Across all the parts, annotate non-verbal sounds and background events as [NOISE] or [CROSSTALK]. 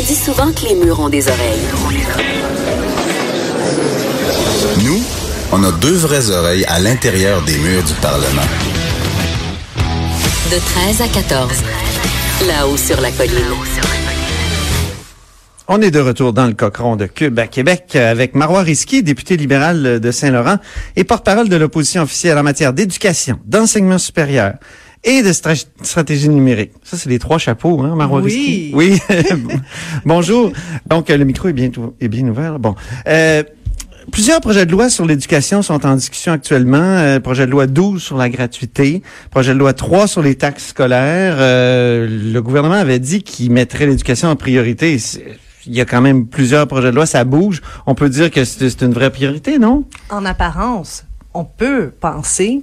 On dit souvent que les murs ont des oreilles. Nous, on a deux vraies oreilles à l'intérieur des murs du Parlement. De 13 à 14. Là-haut sur la colline. On est de retour dans le cochon de Cube à Québec avec Marois Risky, député libéral de Saint-Laurent et porte-parole de l'opposition officielle en matière d'éducation, d'enseignement supérieur et de stra- stratégie numérique. Ça, c'est les trois chapeaux, hein, Marois Risky? Oui. [LAUGHS] Bonjour. Donc, euh, le micro est bien, est bien ouvert. Bon. Euh, Plusieurs projets de loi sur l'éducation sont en discussion actuellement. Euh, projet de loi 12 sur la gratuité, projet de loi 3 sur les taxes scolaires. Euh, le gouvernement avait dit qu'il mettrait l'éducation en priorité. Il y a quand même plusieurs projets de loi, ça bouge. On peut dire que c'est c'est une vraie priorité, non? En apparence, on peut penser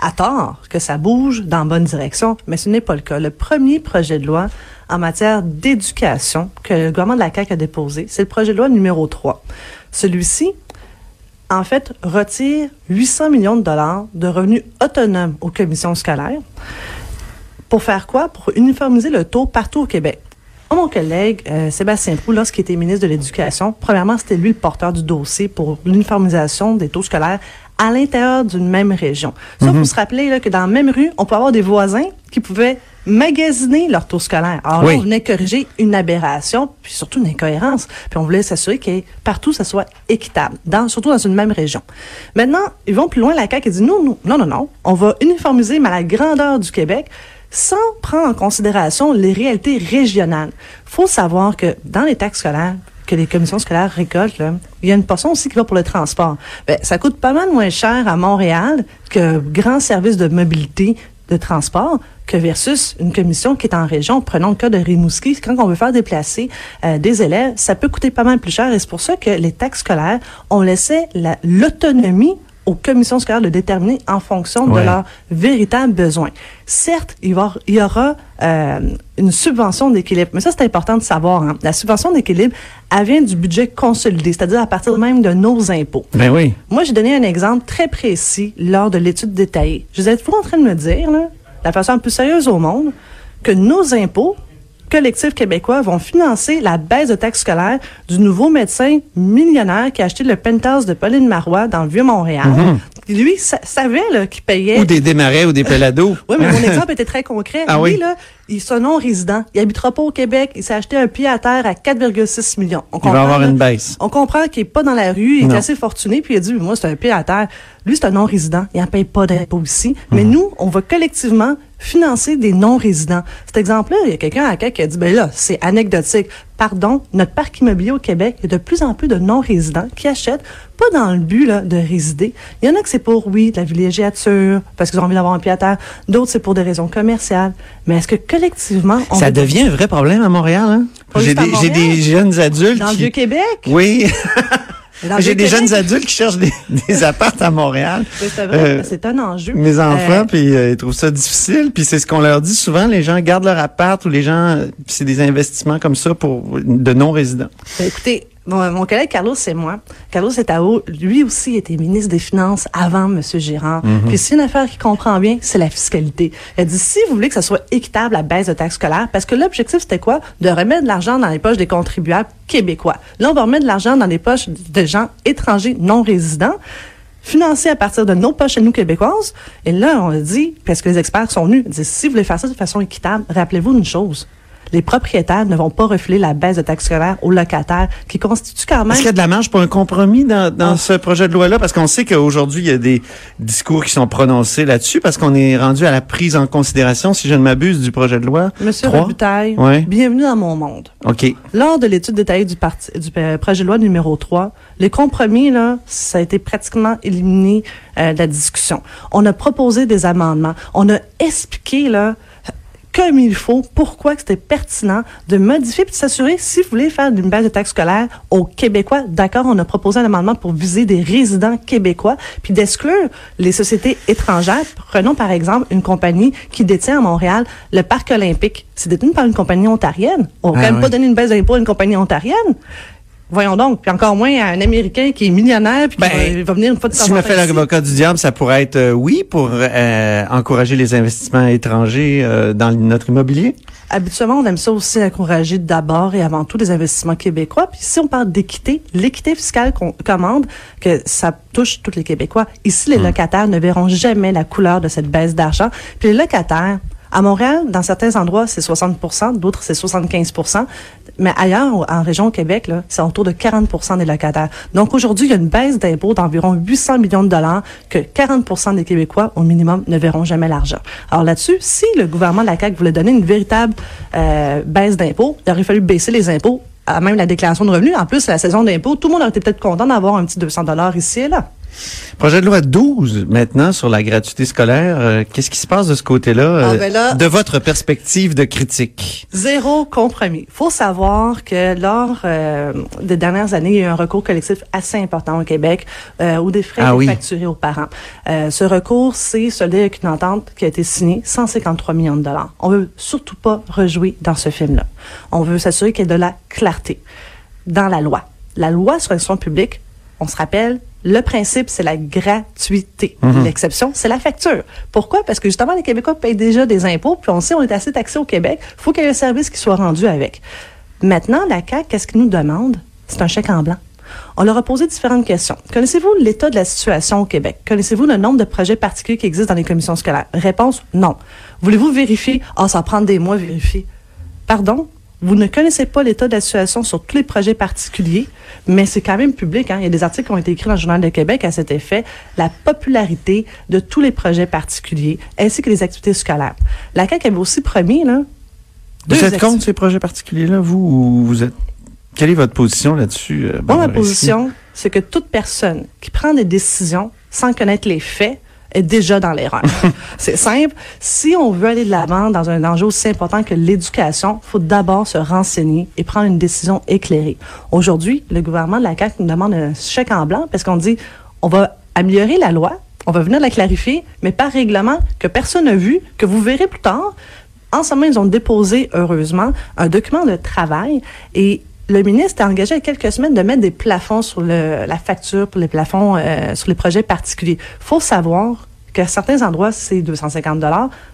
à tort que ça bouge dans la bonne direction, mais ce n'est pas le cas. Le premier projet de loi en matière d'éducation que le gouvernement de la CAQ a déposé, c'est le projet de loi numéro 3. Celui-ci, en fait, retire 800 millions de dollars de revenus autonomes aux commissions scolaires. Pour faire quoi? Pour uniformiser le taux partout au Québec. Mon collègue euh, Sébastien Prou, lorsqu'il était ministre de l'Éducation, premièrement, c'était lui le porteur du dossier pour l'uniformisation des taux scolaires à l'intérieur d'une même région. Ça, faut se rappeler là, que dans la même rue, on peut avoir des voisins qui pouvaient magasiner leur taux scolaire. Alors là, on venait corriger une aberration, puis surtout une incohérence. Puis on voulait s'assurer que partout, ça soit équitable, dans, surtout dans une même région. Maintenant, ils vont plus loin, la CAQ, et dit non, non, non, non, non, on va uniformiser mais à la grandeur du Québec sans prendre en considération les réalités régionales. faut savoir que dans les taxes scolaires, que les commissions scolaires récoltent, là, il y a une portion aussi qui va pour le transport. Ben, ça coûte pas mal moins cher à Montréal que grand service de mobilité de transport que versus une commission qui est en région. Prenons le cas de Rimouski. Quand on veut faire déplacer euh, des élèves, ça peut coûter pas mal plus cher et c'est pour ça que les taxes scolaires, on laissait la- l'autonomie aux commissions scolaires de déterminer en fonction de leurs véritables besoins. Certes, il, va, il y aura euh, une subvention d'équilibre, mais ça, c'est important de savoir. hein. La subvention d'équilibre, elle vient du budget consolidé, c'est-à-dire à partir même de nos impôts. Ben oui. Moi, j'ai donné un exemple très précis lors de l'étude détaillée. Je vous êtes-vous en train de me dire, là, de la façon la plus sérieuse au monde, que nos impôts collectifs québécois vont financer la baisse de taxes scolaires du nouveau médecin millionnaire qui a acheté le penthouse de Pauline Marois dans le Vieux-Montréal. Lui, sa- savait qu'il payait... Ou des démarrais ou des pelados. [LAUGHS] Oui, mais mon [LAUGHS] exemple était très concret. Ah Lui, oui? là, il est un non-résident. Il habitera pas au Québec. Il s'est acheté un pied à terre à 4,6 millions. On Il va avoir là? une baisse. On comprend qu'il est pas dans la rue, il est assez fortuné, puis il a dit, moi, c'est un pied à terre. Lui, c'est un non-résident. Il n'en paye pas d'impôts ici. Mais Mhm. nous, on va collectivement financer des non-résidents. Cet exemple-là, il y a quelqu'un à CAQ qui a dit, ben là, c'est anecdotique. Pardon, notre parc immobilier au Québec, il y a de plus en plus de non-résidents qui achètent, pas dans le but là, de résider. Il y en a que c'est pour, oui, de la villégiature, parce qu'ils ont envie d'avoir un pied à terre. D'autres, c'est pour des raisons commerciales. Mais est-ce que collectivement, on Ça devient un vrai problème à Montréal, hein? J'ai des, jeunes adultes dans le. Vieux-Québec? Oui. [LAUGHS] J'ai des jeunes adultes qui cherchent des, [LAUGHS] des appartes à Montréal. Oui, C'est vrai, Euh, c'est un enjeu. Mes enfants, Euh, puis euh, ils trouvent ça difficile. Puis c'est ce qu'on leur dit souvent, les gens gardent leur appart ou les gens, c'est des investissements comme ça pour de non-résidents. Ben, écoutez, mon, mon collègue Carlos, c'est moi. Carlos Etao, lui aussi était ministre des Finances avant M. Girard. Puis c'est une affaire qu'il comprend bien, c'est la fiscalité. A dit, si vous voulez que ça soit équitable, la baisse de taxes scolaires, parce que l'objectif, c'était quoi? De remettre de l'argent dans les poches des contribuables québécois. Là, on va remettre de l'argent dans les poches de gens étrangers non résidents financés à partir de nos poches à nous québécoises. Et là, on a dit, parce que les experts sont venus, ils disent, si vous voulez faire ça de façon équitable, rappelez-vous une chose. Les propriétaires ne vont pas refiler la baisse de taxes scolaires aux locataires, qui constitue quand même Est-ce qu'il y a de la marge pour un compromis dans, dans Ah. ce projet de loi-là? Parce qu'on sait qu'aujourd'hui, il y a des discours qui sont prononcés là-dessus, parce qu'on est rendu à la prise en considération, si je ne m'abuse, du projet de loi. Monsieur Trois? Robitaille, Ouais. bienvenue dans mon monde. OK. Lors de l'étude détaillée du, parti, du euh, projet de loi numéro 3, les compromis, là, ça a été pratiquement éliminé euh, de la discussion. On a proposé des amendements. On a expliqué là, comme il faut pourquoi c'était pertinent de modifier puis de s'assurer si vous voulez faire une base de taxes scolaires aux Québécois. D'accord, on a proposé un amendement pour viser des résidents québécois puis d'exclure les sociétés étrangères. Prenons par exemple une compagnie qui détient à Montréal le parc olympique. C'est détenu par une compagnie ontarienne. On va Ah quand même oui. pas donner une baisse d'impôt à une compagnie ontarienne. Voyons donc, puis encore moins à un Américain qui est millionnaire puis qui Ben, va, il va venir une fois de temps Si je me fais l'avocat du diable, ça pourrait être euh, oui pour euh, encourager les investissements étrangers euh, dans notre immobilier. Habituellement, on aime ça aussi encourager d'abord et avant tout des investissements québécois. Puis si on parle d'équité, l'équité fiscale qu'on commande, que ça touche tous les Québécois. Ici, les locataires ne verront jamais la couleur de cette baisse d'argent. Puis les locataires, à Montréal, dans certains endroits, c'est 60% d'autres, c'est 75% mais ailleurs, en région Québec, c'est autour de 40% des locataires. Donc aujourd'hui, il y a une baisse d'impôts d'environ 800 millions de dollars que 40% des Québécois, au minimum, ne verront jamais l'argent. Alors là-dessus, si le gouvernement de la CAQ voulait donner une véritable euh, baisse d'impôts, il aurait fallu baisser les impôts à même la déclaration de revenus. En plus, la saison d'impôts, tout le monde aurait été peut-être content d'avoir un petit 200 dollars ici et là. Projet de loi 12 maintenant sur la gratuité scolaire. Euh, Qu'est-ce qui se passe de ce côté-là, Ah, euh, ben là- de votre perspective de critique? Zéro compromis. faut savoir que lors euh, des dernières années, il y a eu un recours collectif assez important au Québec où des frais Ah oui. facturés aux parents. Ce recours s'est soldé avec une entente qui a été signée, 153 millions de dollars. On veut surtout pas rejouer dans ce film-là. On veut s'assurer qu'il y ait de la clarté dans la loi. La loi sur l'instruction publique, on se rappelle, le principe, c'est la gratuité. L'exception, c'est la facture. Pourquoi? Parce que justement, les Québécois payent déjà des impôts, puis on sait, on est assez taxés au Québec. Il faut qu'il y ait un service qui soit rendu avec. Maintenant, la CAQ, qu'est-ce qu'ils nous demande? C'est un chèque en blanc. On leur a posé différentes questions. Connaissez-vous l'état de la situation au Québec? Connaissez-vous le nombre de projets particuliers qui existent dans les commissions scolaires? Réponse, non. Voulez-vous vérifier? Ah, ça va prendre des mois à vérifier. Pardon? Vous ne connaissez pas l'état de la situation sur tous les projets particuliers, mais c'est quand même public. Hein? Il y a des articles qui ont été écrits dans le Journal de Québec à cet effet. La popularité de tous les projets particuliers, ainsi que les activités scolaires. La CAQ avait aussi promis, là, Vous êtes contre ces projets particuliers-là, vous, ou vous êtes... Quelle est votre position là-dessus? euh, Moi, ma position, c'est que toute personne qui prend des décisions sans connaître les faits est déjà dans l'erreur. [LAUGHS] c'est simple. Si on veut aller de l'avant dans un enjeu aussi important que l'éducation, faut d'abord se renseigner et prendre une décision éclairée. Aujourd'hui, le gouvernement de la CAQ nous demande un chèque en blanc parce qu'on dit on va améliorer la loi, on va venir la clarifier, mais par règlement que personne n'a vu, que vous verrez plus tard. En ce moment, ils ont déposé, heureusement, un document de travail et le ministre a engagé il y a quelques semaines de mettre des plafonds sur le, la facture pour les plafonds euh, sur les projets particuliers. faut savoir qu'à certains endroits, c'est 250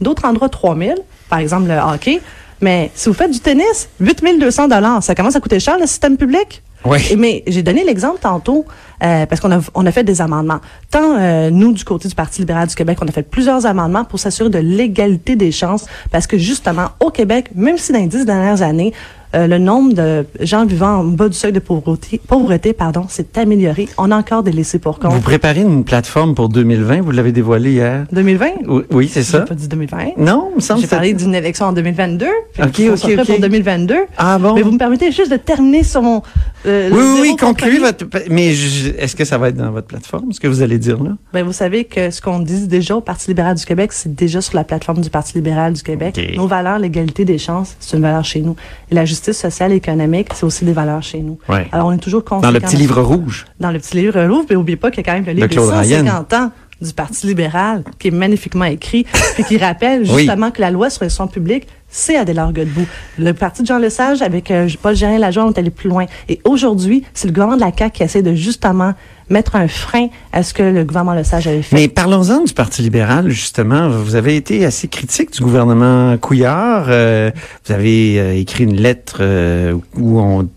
d'autres endroits, 3000 par exemple le hockey. Mais si vous faites du tennis, 8200 ça commence à coûter cher, le système public. Oui. Mais j'ai donné l'exemple tantôt euh, parce qu'on a, on a fait des amendements. Tant euh, nous, du côté du Parti libéral du Québec, on a fait plusieurs amendements pour s'assurer de l'égalité des chances parce que justement, au Québec, même si dans les dix dernières années, euh, le nombre de gens vivant en bas du seuil de pauvreté, pauvreté pardon, s'est amélioré. On a encore des laissés pour Vous compte. préparez une plateforme pour 2020, vous l'avez dévoilé hier? 2020? Oui, oui, c'est J'ai ça. pas dit 2020. Non, il me semble J'ai parlé d'une élection en 2022. puis Ok, ok, ok. pour 2022. Ah bon? Mais vous me permettez juste de terminer sur mon... euh, Oui, oui, concluez votre... Mais est-ce que ça va être dans votre plateforme, ce que vous allez dire là? Ben, vous savez que ce qu'on dit déjà au Parti libéral du Québec, c'est déjà sur la plateforme du Parti libéral du Québec. Nos valeurs, l'égalité des chances, c'est une valeur chez nous. Et la justice sociale et économique, c'est aussi des valeurs chez nous. Ouais. Alors, on est toujours Dans le petit livre rouge. Dans le petit livre rouge, mais n'oubliez pas qu'il y a quand même le livre De Claude des Ryan. 150 ans du Parti libéral, qui est magnifiquement écrit, et qui rappelle [LAUGHS] Oui. justement que la loi sur les soins publics, c'est Adélard Godbout. Le Parti de Jean Lesage, avec euh, Paul Gérin Lajoie, on est allé plus loin. Et aujourd'hui, c'est le gouvernement de la CAQ qui essaie de justement mettre un frein à ce que le gouvernement Lesage avait fait. Mais parlons-en du Parti libéral, justement. Vous avez été assez critique du gouvernement Couillard. Euh, vous avez euh, écrit une lettre euh, où on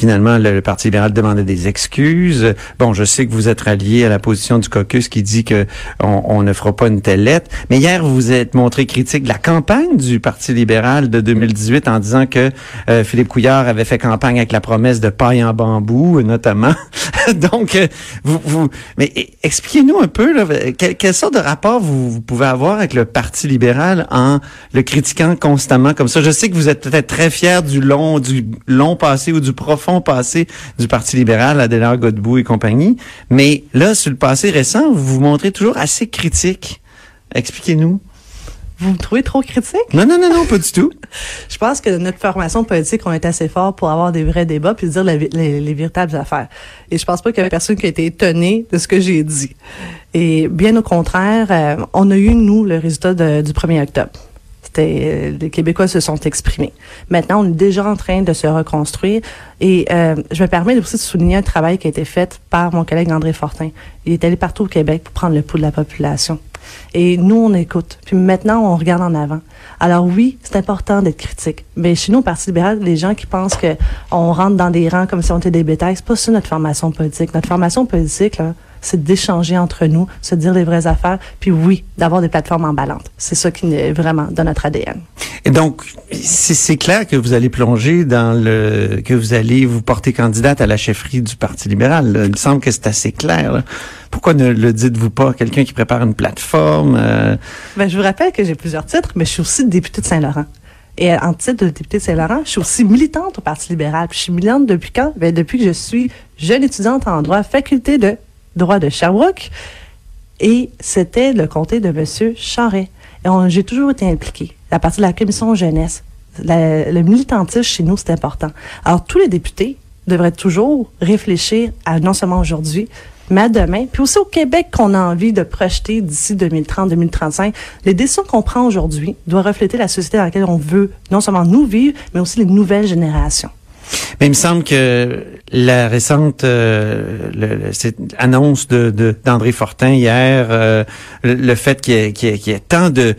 Finalement, le, Parti libéral demandait des excuses. Bon, je sais que vous êtes rallié à la position du caucus qui dit que on, ne fera pas une telle lettre. Mais hier, vous vous êtes montré critique de la campagne du Parti libéral de 2018 en disant que euh, Philippe Couillard avait fait campagne avec la promesse de paille en bambou, notamment. [LAUGHS] Donc, euh, vous, vous, mais eh, expliquez-nous un peu là, quelle, sorte de rapport vous, vous pouvez avoir avec le Parti libéral en le critiquant constamment comme ça? Je sais que vous êtes peut-être très fier du long, du long passé ou du profond passé du Parti libéral, Adélard Godbout et compagnie, mais là, sur le passé récent, vous vous montrez toujours assez critique. Expliquez-nous. Vous me trouvez trop critique? Non, non, non, non, pas du tout. [LAUGHS] Je pense que notre formation politique, on est assez fort pour avoir des vrais débats puis dire la- les, les véritables affaires. Et je pense pas qu'il y avait personne qui a été étonné de ce que j'ai dit. Et bien au contraire, euh, on a eu, nous, le résultat de- du 1er octobre. C'était, euh, les Québécois se sont exprimés. Maintenant, on est déjà en train de se reconstruire. Et euh, je me permets aussi de souligner un travail qui a été fait par mon collègue André Fortin. Il est allé partout au Québec pour prendre le pouls de la population. Et nous, on écoute. Puis maintenant, on regarde en avant. Alors oui, c'est important d'être critique. Mais chez nous, au Parti libéral, les gens qui pensent que on rentre dans des rangs comme si on était des bétails, c'est pas ça notre formation politique. Notre formation politique, là, c'est d'échanger entre nous, se dire les vraies affaires, puis oui, d'avoir des plateformes emballantes. C'est ça qui est vraiment dans notre ADN. Et donc, c'est clair que vous allez plonger dans le, que vous allez vous porter candidate à la chefferie du Parti libéral. là. Il me semble que c'est assez clair. là. Pourquoi ne le dites-vous pas? Quelqu'un qui prépare une plateforme, euh, Ben, je vous rappelle que j'ai plusieurs titres, mais je suis aussi députée de Saint-Laurent. Et euh, en titre de députée de Saint-Laurent, je suis aussi militante au Parti libéral. Puis je suis militante depuis quand? Ben, depuis que je suis jeune étudiante en droit, faculté de droit de Sherbrooke. Et c'était le comté de Monsieur Charret. J'ai toujours été impliquée. À partir de la commission jeunesse, le militantisme chez nous, c'est important. Alors, tous les députés devraient toujours réfléchir à non seulement aujourd'hui, mais à demain, puis aussi au Québec qu'on a envie de projeter d'ici 2030-2035. Les décisions qu'on prend aujourd'hui doivent refléter la société dans laquelle on veut non seulement nous vivre, mais aussi les nouvelles générations. Mais il me semble que la récente euh, le- le- cette annonce de de- d'André Fortin hier, euh, le, le fait qu'il y, ait- qu'il y ait- qu'il y ait tant de,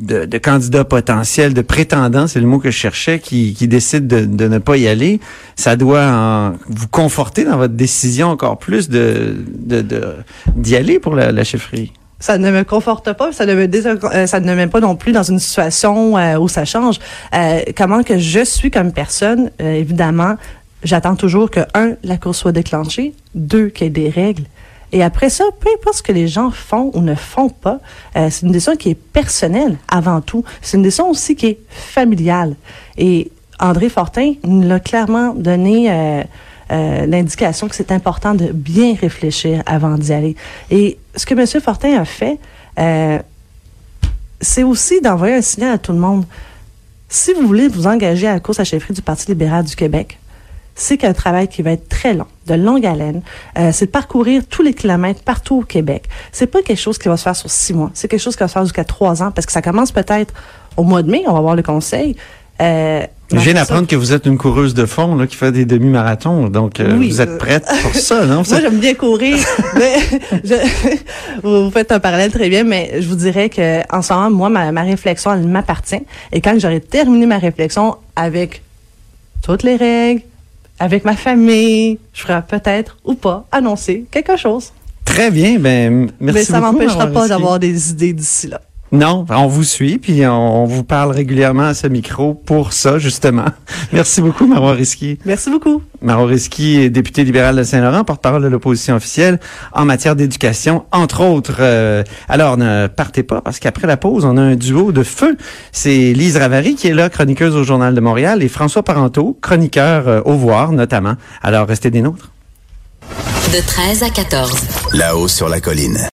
de, de candidats potentiels, de prétendants, c'est le mot que je cherchais, qui, qui décident de, de ne pas y aller, ça doit en- vous conforter dans votre décision encore plus de de- de- d'y aller pour la, la chefferie. Ça ne me conforte pas, ça ne me euh, ça ne me met pas non plus dans une situation euh, où ça change. Euh, comment que je suis comme personne, euh, évidemment, j'attends toujours que un, la course soit déclenchée, deux, qu'il y ait des règles. Et après ça, peu importe ce que les gens font ou ne font pas, euh, c'est une décision qui est personnelle avant tout. C'est une décision aussi qui est familiale. Et André Fortin nous l'a clairement donné euh, l'indication que c'est important de bien réfléchir avant d'y aller. Et ce que M. Fortin a fait, euh, c'est aussi d'envoyer un signal à tout le monde. Si vous voulez vous engager à la course à chefferie du Parti libéral du Québec, c'est qu'un travail qui va être très long, de longue haleine. Euh, c'est de parcourir tous les kilomètres partout au Québec. C'est pas quelque chose qui va se faire sur six mois. C'est quelque chose qui va se faire jusqu'à trois ans parce que ça commence peut-être au mois de mai. On va voir le conseil. Je viens d'apprendre que vous êtes une coureuse de fond là, qui fait des demi-marathons, donc euh, Oui, vous êtes prête pour ça, non? [LAUGHS] Moi, j'aime bien courir. [LAUGHS] mais [LAUGHS] je- vous, faites un parallèle très bien, mais je vous dirais que en ce moment, moi, ma, ma réflexion, elle m'appartient. Et quand j'aurai terminé ma réflexion avec toutes les règles, avec ma famille, je ferai peut-être ou pas annoncer quelque chose. Très bien, ben merci mais ça m'empêchera pas d'avoir des idées d'ici là. Non, on vous suit, puis on, on vous parle régulièrement à ce micro pour ça, justement. [LAUGHS] Merci beaucoup, Marois Risky. Merci beaucoup. Marois Risky est député libéral de Saint-Laurent, porte-parole de l'opposition officielle en matière d'éducation, entre autres. Euh, alors, ne partez pas, parce qu'après la pause, on a un duo de feu. C'est Lise Ravary qui est là, chroniqueuse au Journal de Montréal, et François Parenteau, chroniqueur euh, au Voir, notamment. Alors, restez des nôtres. De 13 à 14. Là-haut sur la colline.